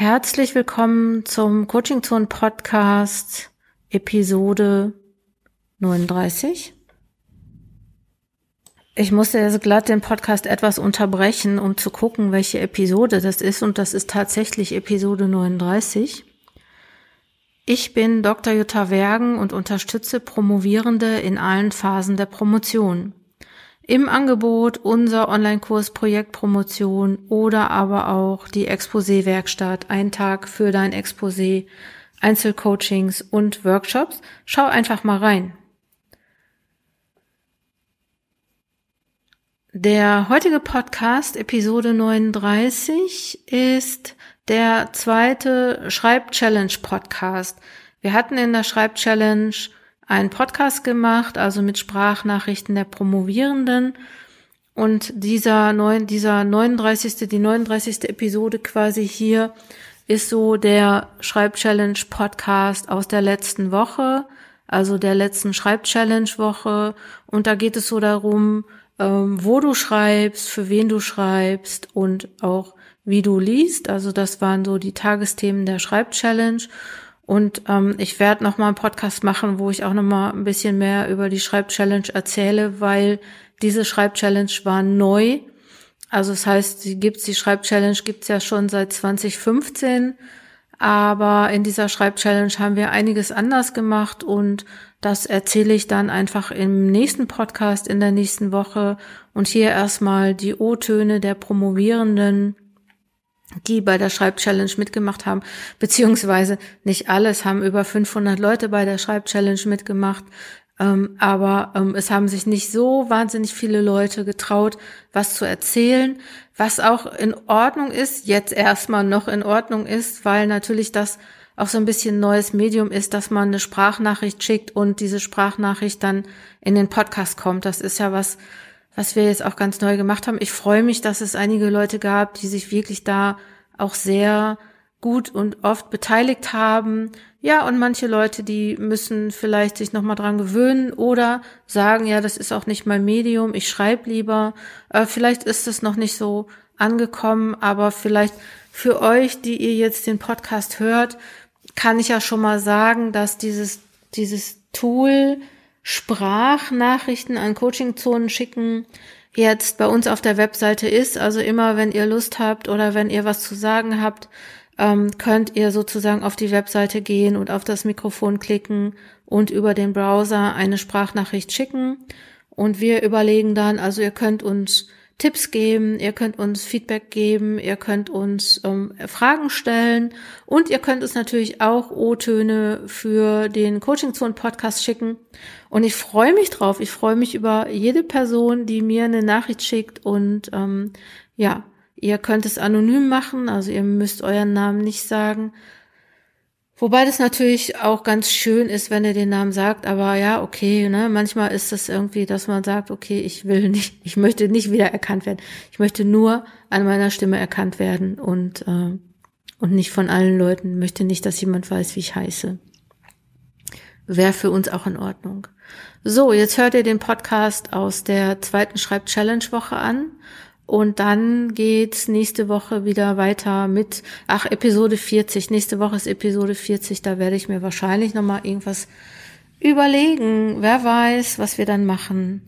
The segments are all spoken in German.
Herzlich willkommen zum Coaching Zone Podcast Episode 39. Ich musste also glatt den Podcast etwas unterbrechen, um zu gucken, welche Episode das ist und das ist tatsächlich Episode 39. Ich bin Dr. Jutta Wergen und unterstütze Promovierende in allen Phasen der Promotion im Angebot unser Online-Kurs Projektpromotion oder aber auch die Exposé-Werkstatt, ein Tag für dein Exposé, Einzelcoachings und Workshops. Schau einfach mal rein. Der heutige Podcast, Episode 39, ist der zweite Schreib-Challenge-Podcast. Wir hatten in der Schreib-Challenge einen Podcast gemacht, also mit Sprachnachrichten der Promovierenden. Und dieser, neun, dieser 39. die 39. Episode quasi hier ist so der Schreibchallenge Podcast aus der letzten Woche, also der letzten Schreibchallenge Woche. Und da geht es so darum, ähm, wo du schreibst, für wen du schreibst und auch wie du liest. Also das waren so die Tagesthemen der Schreibchallenge. Und ähm, ich werde noch mal einen Podcast machen, wo ich auch noch mal ein bisschen mehr über die Schreibchallenge erzähle, weil diese Schreibchallenge war neu. Also das heißt, sie gibt's die Schreibchallenge gibt's ja schon seit 2015, aber in dieser Schreibchallenge haben wir einiges anders gemacht und das erzähle ich dann einfach im nächsten Podcast in der nächsten Woche. Und hier erstmal die O-Töne der Promovierenden die bei der Schreibchallenge mitgemacht haben, beziehungsweise nicht alles, haben über 500 Leute bei der Schreibchallenge mitgemacht, ähm, aber ähm, es haben sich nicht so wahnsinnig viele Leute getraut, was zu erzählen, was auch in Ordnung ist, jetzt erstmal noch in Ordnung ist, weil natürlich das auch so ein bisschen neues Medium ist, dass man eine Sprachnachricht schickt und diese Sprachnachricht dann in den Podcast kommt. Das ist ja was, was wir jetzt auch ganz neu gemacht haben. Ich freue mich, dass es einige Leute gab, die sich wirklich da auch sehr gut und oft beteiligt haben. Ja, und manche Leute, die müssen vielleicht sich nochmal dran gewöhnen oder sagen, ja, das ist auch nicht mein Medium, ich schreibe lieber. Äh, vielleicht ist es noch nicht so angekommen, aber vielleicht für euch, die ihr jetzt den Podcast hört, kann ich ja schon mal sagen, dass dieses, dieses Tool, Sprachnachrichten an Coachingzonen schicken jetzt bei uns auf der Webseite ist. Also immer, wenn ihr Lust habt oder wenn ihr was zu sagen habt, ähm, könnt ihr sozusagen auf die Webseite gehen und auf das Mikrofon klicken und über den Browser eine Sprachnachricht schicken. Und wir überlegen dann, also ihr könnt uns Tipps geben, ihr könnt uns Feedback geben, ihr könnt uns ähm, Fragen stellen und ihr könnt uns natürlich auch O-Töne für den Coaching Zone Podcast schicken. Und ich freue mich drauf. Ich freue mich über jede Person, die mir eine Nachricht schickt und ähm, ja, ihr könnt es anonym machen, also ihr müsst euren Namen nicht sagen. Wobei das natürlich auch ganz schön ist, wenn er den Namen sagt, aber ja, okay, ne, manchmal ist das irgendwie, dass man sagt, okay, ich will nicht, ich möchte nicht wieder erkannt werden. Ich möchte nur an meiner Stimme erkannt werden und, äh, und nicht von allen Leuten, möchte nicht, dass jemand weiß, wie ich heiße. Wäre für uns auch in Ordnung. So, jetzt hört ihr den Podcast aus der zweiten Schreib-Challenge-Woche an und dann geht's nächste Woche wieder weiter mit, ach, Episode 40. Nächste Woche ist Episode 40. Da werde ich mir wahrscheinlich nochmal irgendwas überlegen. Wer weiß, was wir dann machen.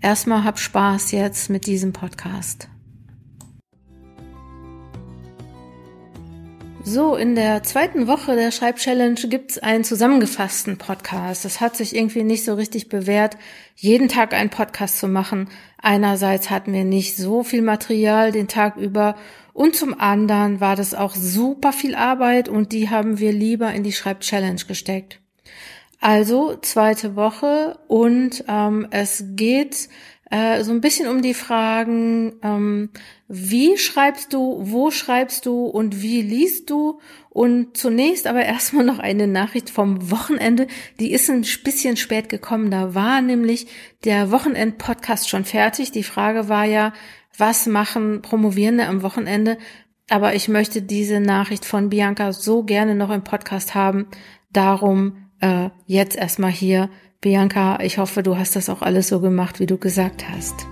Erstmal hab Spaß jetzt mit diesem Podcast. So, in der zweiten Woche der Schreibchallenge gibt's einen zusammengefassten Podcast. Das hat sich irgendwie nicht so richtig bewährt, jeden Tag einen Podcast zu machen. Einerseits hatten wir nicht so viel Material den Tag über und zum anderen war das auch super viel Arbeit und die haben wir lieber in die Schreibchallenge gesteckt. Also zweite Woche und ähm, es geht äh, so ein bisschen um die Fragen, ähm, wie schreibst du, wo schreibst du und wie liest du? Und zunächst aber erstmal noch eine Nachricht vom Wochenende. Die ist ein bisschen spät gekommen. Da war nämlich der Wochenend-Podcast schon fertig. Die Frage war ja, was machen Promovierende am Wochenende? Aber ich möchte diese Nachricht von Bianca so gerne noch im Podcast haben. Darum äh, jetzt erstmal hier Bianca, ich hoffe, du hast das auch alles so gemacht, wie du gesagt hast.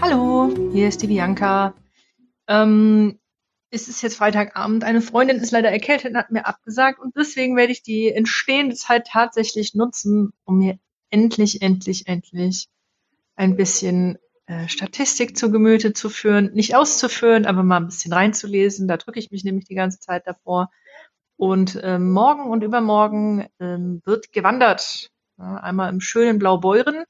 Hallo, hier ist die Bianca. Ähm, es ist jetzt Freitagabend, eine Freundin ist leider erkältet und hat mir abgesagt und deswegen werde ich die entstehende Zeit tatsächlich nutzen, um mir endlich, endlich, endlich ein bisschen äh, Statistik zu Gemüte zu führen, nicht auszuführen, aber mal ein bisschen reinzulesen. Da drücke ich mich nämlich die ganze Zeit davor. Und ähm, morgen und übermorgen ähm, wird gewandert. Ja, einmal im schönen Blaubeuren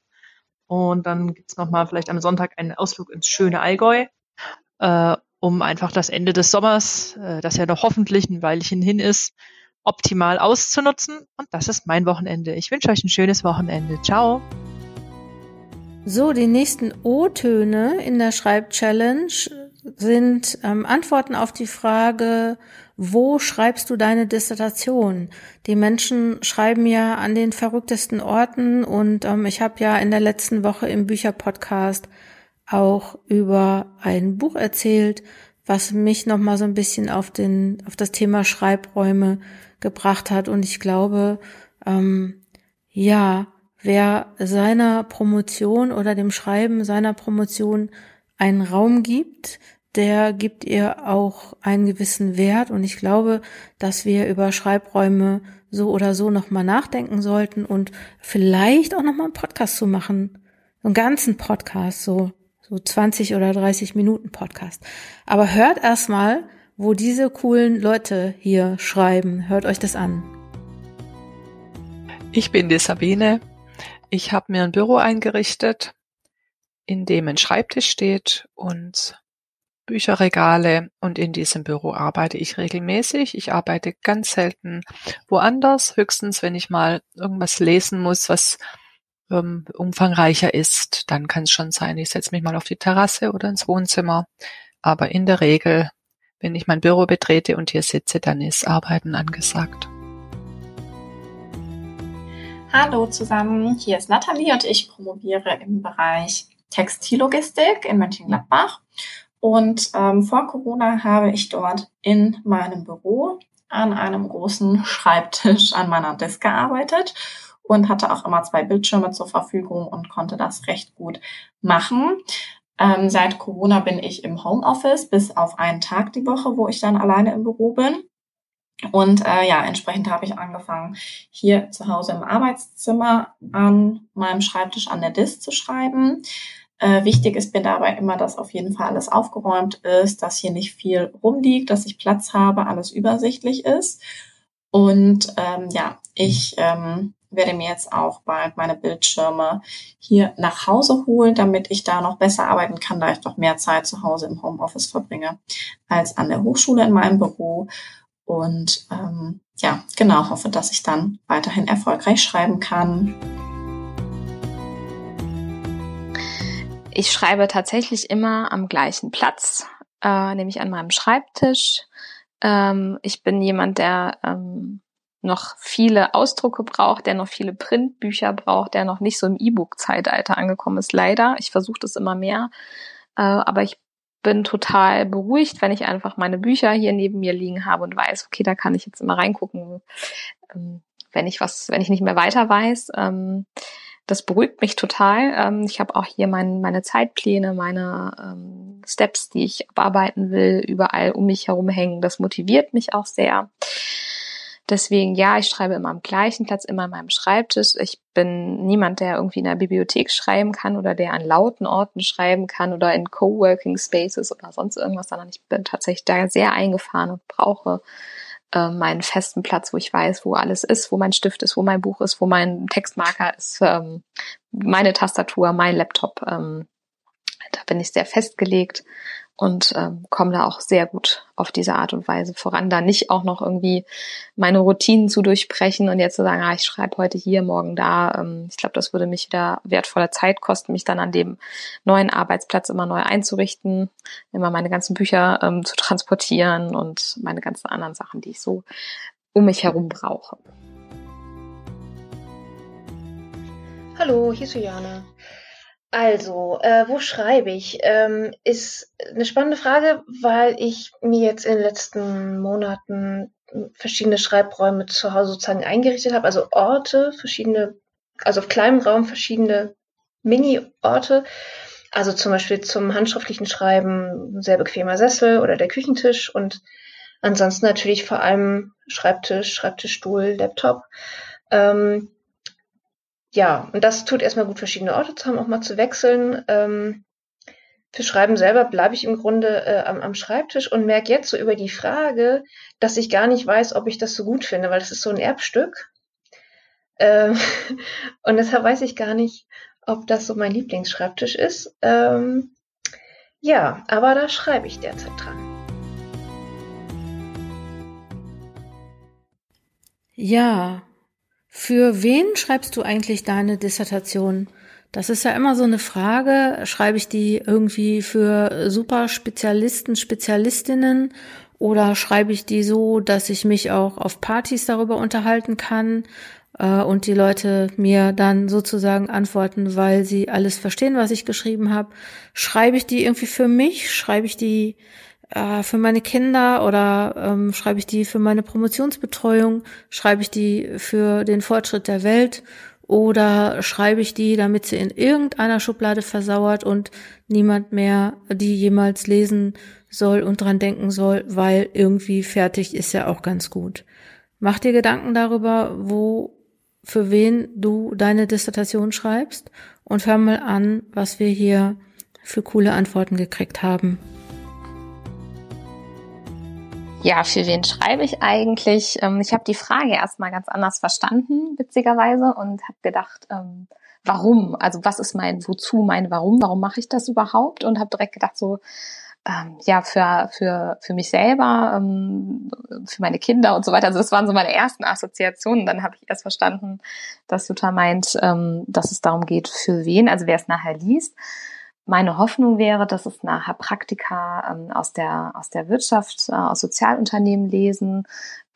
und dann gibt's noch mal vielleicht am Sonntag einen Ausflug ins schöne Allgäu. Äh, um einfach das Ende des Sommers, äh, das ja noch hoffentlich ein Weilchen hin ist, optimal auszunutzen. Und das ist mein Wochenende. Ich wünsche euch ein schönes Wochenende. Ciao. So, die nächsten O-Töne in der Schreibchallenge sind ähm, Antworten auf die Frage, wo schreibst du deine Dissertation? Die Menschen schreiben ja an den verrücktesten Orten und ähm, ich habe ja in der letzten Woche im Bücherpodcast auch über ein Buch erzählt, was mich noch mal so ein bisschen auf den auf das Thema Schreibräume gebracht hat und ich glaube ähm, ja wer seiner Promotion oder dem Schreiben seiner Promotion einen Raum gibt, der gibt ihr auch einen gewissen Wert und ich glaube, dass wir über Schreibräume so oder so noch mal nachdenken sollten und vielleicht auch noch mal einen Podcast zu machen, einen ganzen Podcast so so 20 oder 30 Minuten Podcast. Aber hört erstmal, wo diese coolen Leute hier schreiben. Hört euch das an. Ich bin die Sabine. Ich habe mir ein Büro eingerichtet, in dem ein Schreibtisch steht und Bücherregale und in diesem Büro arbeite ich regelmäßig. Ich arbeite ganz selten woanders, höchstens wenn ich mal irgendwas lesen muss, was ähm, umfangreicher ist, dann kann es schon sein, ich setze mich mal auf die Terrasse oder ins Wohnzimmer. Aber in der Regel, wenn ich mein Büro betrete und hier sitze, dann ist Arbeiten angesagt. Hallo zusammen, hier ist Nathalie und ich promoviere im Bereich Textillogistik in Mönchengladbach. Und ähm, vor Corona habe ich dort in meinem Büro an einem großen Schreibtisch an meiner Desk gearbeitet und hatte auch immer zwei Bildschirme zur Verfügung und konnte das recht gut machen. Ähm, seit Corona bin ich im Homeoffice bis auf einen Tag die Woche, wo ich dann alleine im Büro bin. Und äh, ja, entsprechend habe ich angefangen, hier zu Hause im Arbeitszimmer an meinem Schreibtisch an der Disk zu schreiben. Äh, wichtig ist mir dabei immer, dass auf jeden Fall alles aufgeräumt ist, dass hier nicht viel rumliegt, dass ich Platz habe, alles übersichtlich ist. Und ähm, ja, ich ähm, werde mir jetzt auch bald meine Bildschirme hier nach Hause holen, damit ich da noch besser arbeiten kann, da ich doch mehr Zeit zu Hause im Homeoffice verbringe als an der Hochschule in meinem Büro. Und ähm, ja, genau, hoffe, dass ich dann weiterhin erfolgreich schreiben kann. Ich schreibe tatsächlich immer am gleichen Platz, äh, nämlich an meinem Schreibtisch. Ähm, ich bin jemand, der ähm, noch viele Ausdrucke braucht, der noch viele Printbücher braucht, der noch nicht so im E-Book-Zeitalter angekommen ist, leider. Ich versuche das immer mehr, äh, aber ich bin total beruhigt, wenn ich einfach meine Bücher hier neben mir liegen habe und weiß, okay, da kann ich jetzt immer reingucken, ähm, wenn ich was, wenn ich nicht mehr weiter weiß. Ähm, das beruhigt mich total. Ähm, ich habe auch hier mein, meine Zeitpläne, meine ähm, Steps, die ich abarbeiten will, überall um mich herum hängen. Das motiviert mich auch sehr. Deswegen, ja, ich schreibe immer am gleichen Platz, immer an meinem Schreibtisch. Ich bin niemand, der irgendwie in der Bibliothek schreiben kann oder der an lauten Orten schreiben kann oder in Coworking Spaces oder sonst irgendwas, sondern ich bin tatsächlich da sehr eingefahren und brauche äh, meinen festen Platz, wo ich weiß, wo alles ist, wo mein Stift ist, wo mein Buch ist, wo mein Textmarker ist, ähm, meine Tastatur, mein Laptop. Ähm, da bin ich sehr festgelegt und ähm, komme da auch sehr gut auf diese Art und Weise voran, da nicht auch noch irgendwie meine Routinen zu durchbrechen und jetzt zu sagen, ah, ich schreibe heute hier, morgen da. Ähm, ich glaube, das würde mich wieder wertvolle Zeit kosten, mich dann an dem neuen Arbeitsplatz immer neu einzurichten, immer meine ganzen Bücher ähm, zu transportieren und meine ganzen anderen Sachen, die ich so um mich herum brauche. Hallo, hier ist Juliane. Also, äh, wo schreibe ich? Ähm, ist eine spannende Frage, weil ich mir jetzt in den letzten Monaten verschiedene Schreibräume zu Hause sozusagen eingerichtet habe, also Orte, verschiedene, also auf kleinem Raum verschiedene Mini-Orte, also zum Beispiel zum handschriftlichen Schreiben ein sehr bequemer Sessel oder der Küchentisch und ansonsten natürlich vor allem Schreibtisch, Schreibtischstuhl, Laptop. Ähm, ja, und das tut erstmal gut, verschiedene Orte zu haben, auch mal zu wechseln. Ähm, für Schreiben selber bleibe ich im Grunde äh, am, am Schreibtisch und merke jetzt so über die Frage, dass ich gar nicht weiß, ob ich das so gut finde, weil das ist so ein Erbstück. Ähm, und deshalb weiß ich gar nicht, ob das so mein Lieblingsschreibtisch ist. Ähm, ja, aber da schreibe ich derzeit dran. Ja, für wen schreibst du eigentlich deine Dissertation? Das ist ja immer so eine Frage. Schreibe ich die irgendwie für super Spezialisten, Spezialistinnen oder schreibe ich die so, dass ich mich auch auf Partys darüber unterhalten kann äh, und die Leute mir dann sozusagen antworten, weil sie alles verstehen, was ich geschrieben habe? Schreibe ich die irgendwie für mich? Schreibe ich die äh, für meine Kinder oder ähm, schreibe ich die für meine Promotionsbetreuung? Schreibe ich die für den Fortschritt der Welt? Oder schreibe ich die, damit sie in irgendeiner Schublade versauert und niemand mehr die jemals lesen soll und dran denken soll, weil irgendwie fertig ist ja auch ganz gut. Mach dir Gedanken darüber, wo, für wen du deine Dissertation schreibst und hör mal an, was wir hier für coole Antworten gekriegt haben. Ja, für wen schreibe ich eigentlich? Ähm, ich habe die Frage erstmal ganz anders verstanden, witzigerweise, und habe gedacht, ähm, warum? Also was ist mein Wozu, mein Warum? Warum mache ich das überhaupt? Und habe direkt gedacht, so, ähm, ja, für, für, für mich selber, ähm, für meine Kinder und so weiter. Also das waren so meine ersten Assoziationen. Dann habe ich erst verstanden, dass Jutta meint, ähm, dass es darum geht, für wen, also wer es nachher liest. Meine Hoffnung wäre, dass es nachher Praktika ähm, aus, der, aus der Wirtschaft, äh, aus Sozialunternehmen lesen.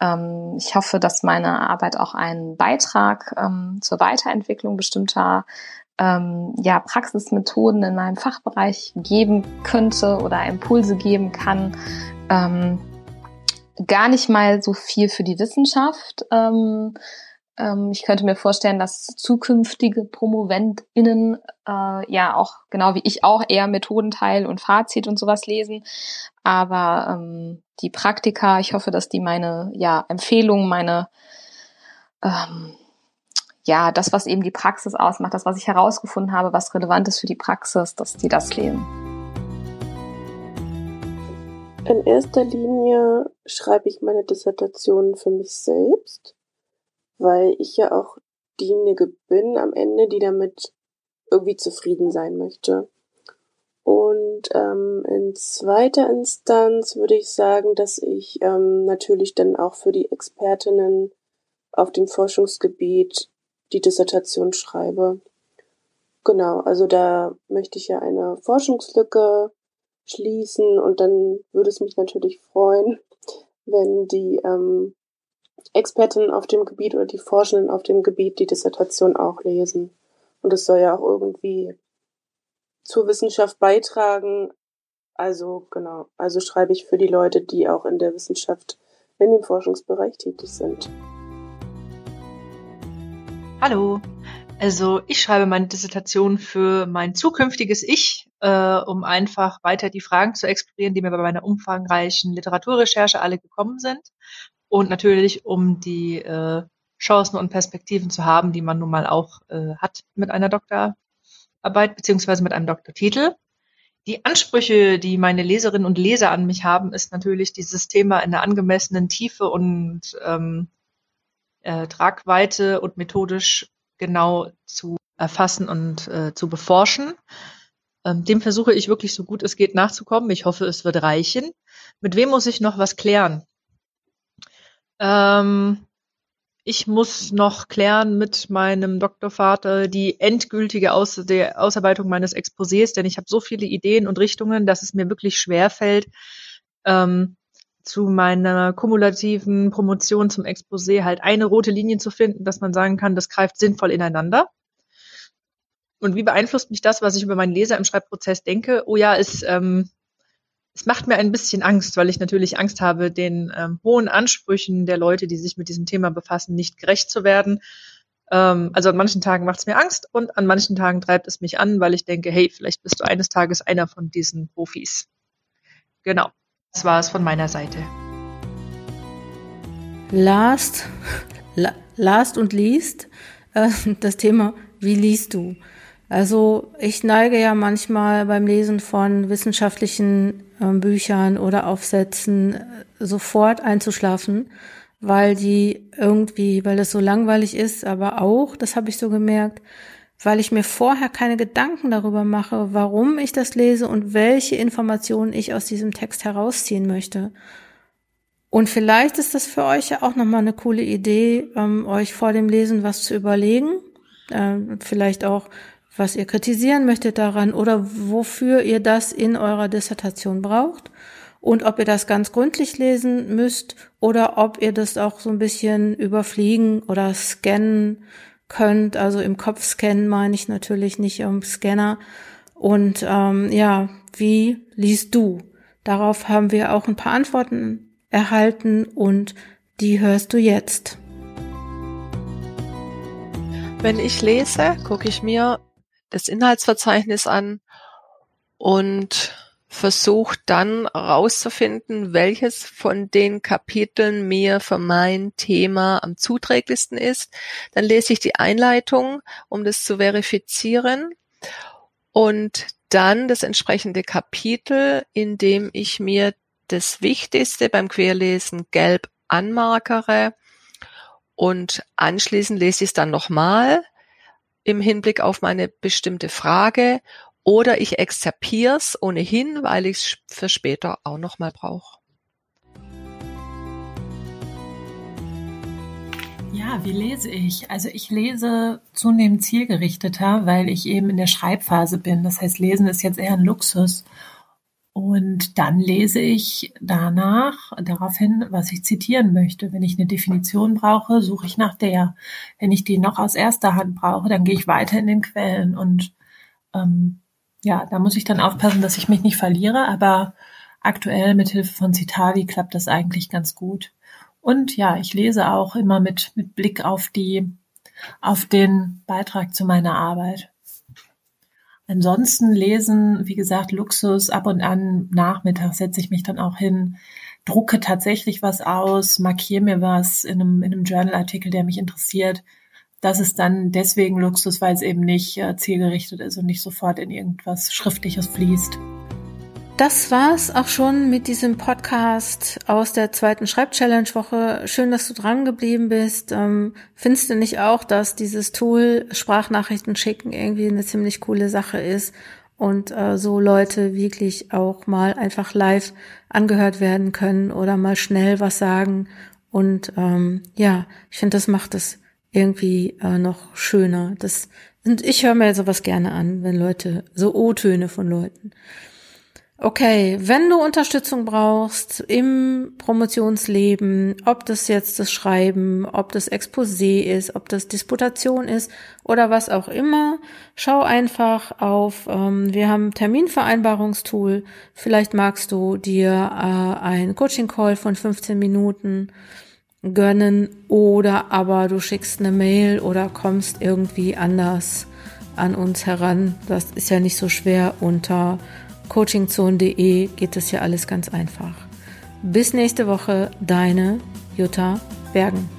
Ähm, ich hoffe, dass meine Arbeit auch einen Beitrag ähm, zur Weiterentwicklung bestimmter ähm, ja, Praxismethoden in meinem Fachbereich geben könnte oder Impulse geben kann. Ähm, gar nicht mal so viel für die Wissenschaft. Ähm, ich könnte mir vorstellen, dass zukünftige PromoventInnen äh, ja auch, genau wie ich auch, eher Methodenteil und Fazit und sowas lesen. Aber ähm, die Praktika, ich hoffe, dass die meine ja, Empfehlungen, meine ähm, ja, das, was eben die Praxis ausmacht, das, was ich herausgefunden habe, was relevant ist für die Praxis, dass die das lesen. In erster Linie schreibe ich meine Dissertation für mich selbst weil ich ja auch diejenige bin am Ende, die damit irgendwie zufrieden sein möchte. Und ähm, in zweiter Instanz würde ich sagen, dass ich ähm, natürlich dann auch für die Expertinnen auf dem Forschungsgebiet die Dissertation schreibe. Genau, also da möchte ich ja eine Forschungslücke schließen und dann würde es mich natürlich freuen, wenn die ähm, Expertinnen auf dem Gebiet oder die Forschenden auf dem Gebiet die Dissertation auch lesen. Und es soll ja auch irgendwie zur Wissenschaft beitragen. Also genau, also schreibe ich für die Leute, die auch in der Wissenschaft, in dem Forschungsbereich tätig sind. Hallo, also ich schreibe meine Dissertation für mein zukünftiges Ich, äh, um einfach weiter die Fragen zu explorieren, die mir bei meiner umfangreichen Literaturrecherche alle gekommen sind und natürlich, um die äh, Chancen und Perspektiven zu haben, die man nun mal auch äh, hat mit einer Doktorarbeit beziehungsweise mit einem Doktortitel. Die Ansprüche, die meine Leserinnen und Leser an mich haben, ist natürlich dieses Thema in der angemessenen Tiefe und ähm, äh, Tragweite und methodisch genau zu erfassen und äh, zu beforschen. Ähm, dem versuche ich wirklich so gut es geht nachzukommen. Ich hoffe, es wird reichen. Mit wem muss ich noch was klären? Ähm, ich muss noch klären mit meinem Doktorvater die endgültige Aus der Ausarbeitung meines Exposés, denn ich habe so viele Ideen und Richtungen, dass es mir wirklich schwer fällt, ähm, zu meiner kumulativen Promotion zum Exposé halt eine rote Linie zu finden, dass man sagen kann, das greift sinnvoll ineinander. Und wie beeinflusst mich das, was ich über meinen Leser im Schreibprozess denke? Oh ja, es ähm, es macht mir ein bisschen Angst, weil ich natürlich Angst habe, den ähm, hohen Ansprüchen der Leute, die sich mit diesem Thema befassen, nicht gerecht zu werden. Ähm, also an manchen Tagen macht es mir Angst und an manchen Tagen treibt es mich an, weil ich denke, hey, vielleicht bist du eines Tages einer von diesen Profis. Genau, das war es von meiner Seite. Last, last und least, äh, das Thema, wie liest du? Also ich neige ja manchmal beim Lesen von wissenschaftlichen äh, Büchern oder Aufsätzen äh, sofort einzuschlafen, weil die irgendwie, weil das so langweilig ist, aber auch, das habe ich so gemerkt, weil ich mir vorher keine Gedanken darüber mache, warum ich das lese und welche Informationen ich aus diesem Text herausziehen möchte. Und vielleicht ist das für euch ja auch nochmal eine coole Idee, ähm, euch vor dem Lesen was zu überlegen. Äh, vielleicht auch was ihr kritisieren möchtet daran oder wofür ihr das in eurer Dissertation braucht und ob ihr das ganz gründlich lesen müsst oder ob ihr das auch so ein bisschen überfliegen oder scannen könnt. Also im Kopf scannen meine ich natürlich nicht im Scanner. Und ähm, ja, wie liest du? Darauf haben wir auch ein paar Antworten erhalten und die hörst du jetzt. Wenn ich lese, gucke ich mir das Inhaltsverzeichnis an und versuche dann rauszufinden, welches von den Kapiteln mir für mein Thema am zuträglichsten ist. Dann lese ich die Einleitung, um das zu verifizieren und dann das entsprechende Kapitel, in dem ich mir das Wichtigste beim Querlesen gelb anmarkere und anschließend lese ich es dann nochmal im Hinblick auf meine bestimmte Frage oder ich exzerpiere es ohnehin, weil ich es für später auch nochmal brauche. Ja, wie lese ich? Also ich lese zunehmend zielgerichteter, weil ich eben in der Schreibphase bin. Das heißt, Lesen ist jetzt eher ein Luxus. Und dann lese ich danach darauf hin, was ich zitieren möchte. Wenn ich eine Definition brauche, suche ich nach der. Wenn ich die noch aus erster Hand brauche, dann gehe ich weiter in den Quellen. Und ähm, ja, da muss ich dann aufpassen, dass ich mich nicht verliere. Aber aktuell mit Hilfe von Citavi klappt das eigentlich ganz gut. Und ja, ich lese auch immer mit, mit Blick auf die, auf den Beitrag zu meiner Arbeit. Ansonsten lesen, wie gesagt, Luxus. Ab und an nachmittags setze ich mich dann auch hin, drucke tatsächlich was aus, markiere mir was in einem, in einem Journalartikel, der mich interessiert. Das ist dann deswegen Luxus, weil es eben nicht äh, zielgerichtet ist und nicht sofort in irgendwas Schriftliches fließt. Das war's auch schon mit diesem Podcast aus der zweiten Schreibchallenge-Woche. Schön, dass du dran geblieben bist. Ähm, findest du nicht auch, dass dieses Tool Sprachnachrichten schicken irgendwie eine ziemlich coole Sache ist und äh, so Leute wirklich auch mal einfach live angehört werden können oder mal schnell was sagen? Und ähm, ja, ich finde, das macht es irgendwie äh, noch schöner. Das und ich höre mir sowas gerne an, wenn Leute so O-Töne von Leuten. Okay, wenn du Unterstützung brauchst im Promotionsleben, ob das jetzt das Schreiben, ob das Exposé ist, ob das Disputation ist oder was auch immer, schau einfach auf, ähm, wir haben Terminvereinbarungstool, vielleicht magst du dir äh, ein Coaching-Call von 15 Minuten gönnen oder aber du schickst eine Mail oder kommst irgendwie anders an uns heran. Das ist ja nicht so schwer unter coachingzone.de geht das ja alles ganz einfach. Bis nächste Woche, deine Jutta Bergen.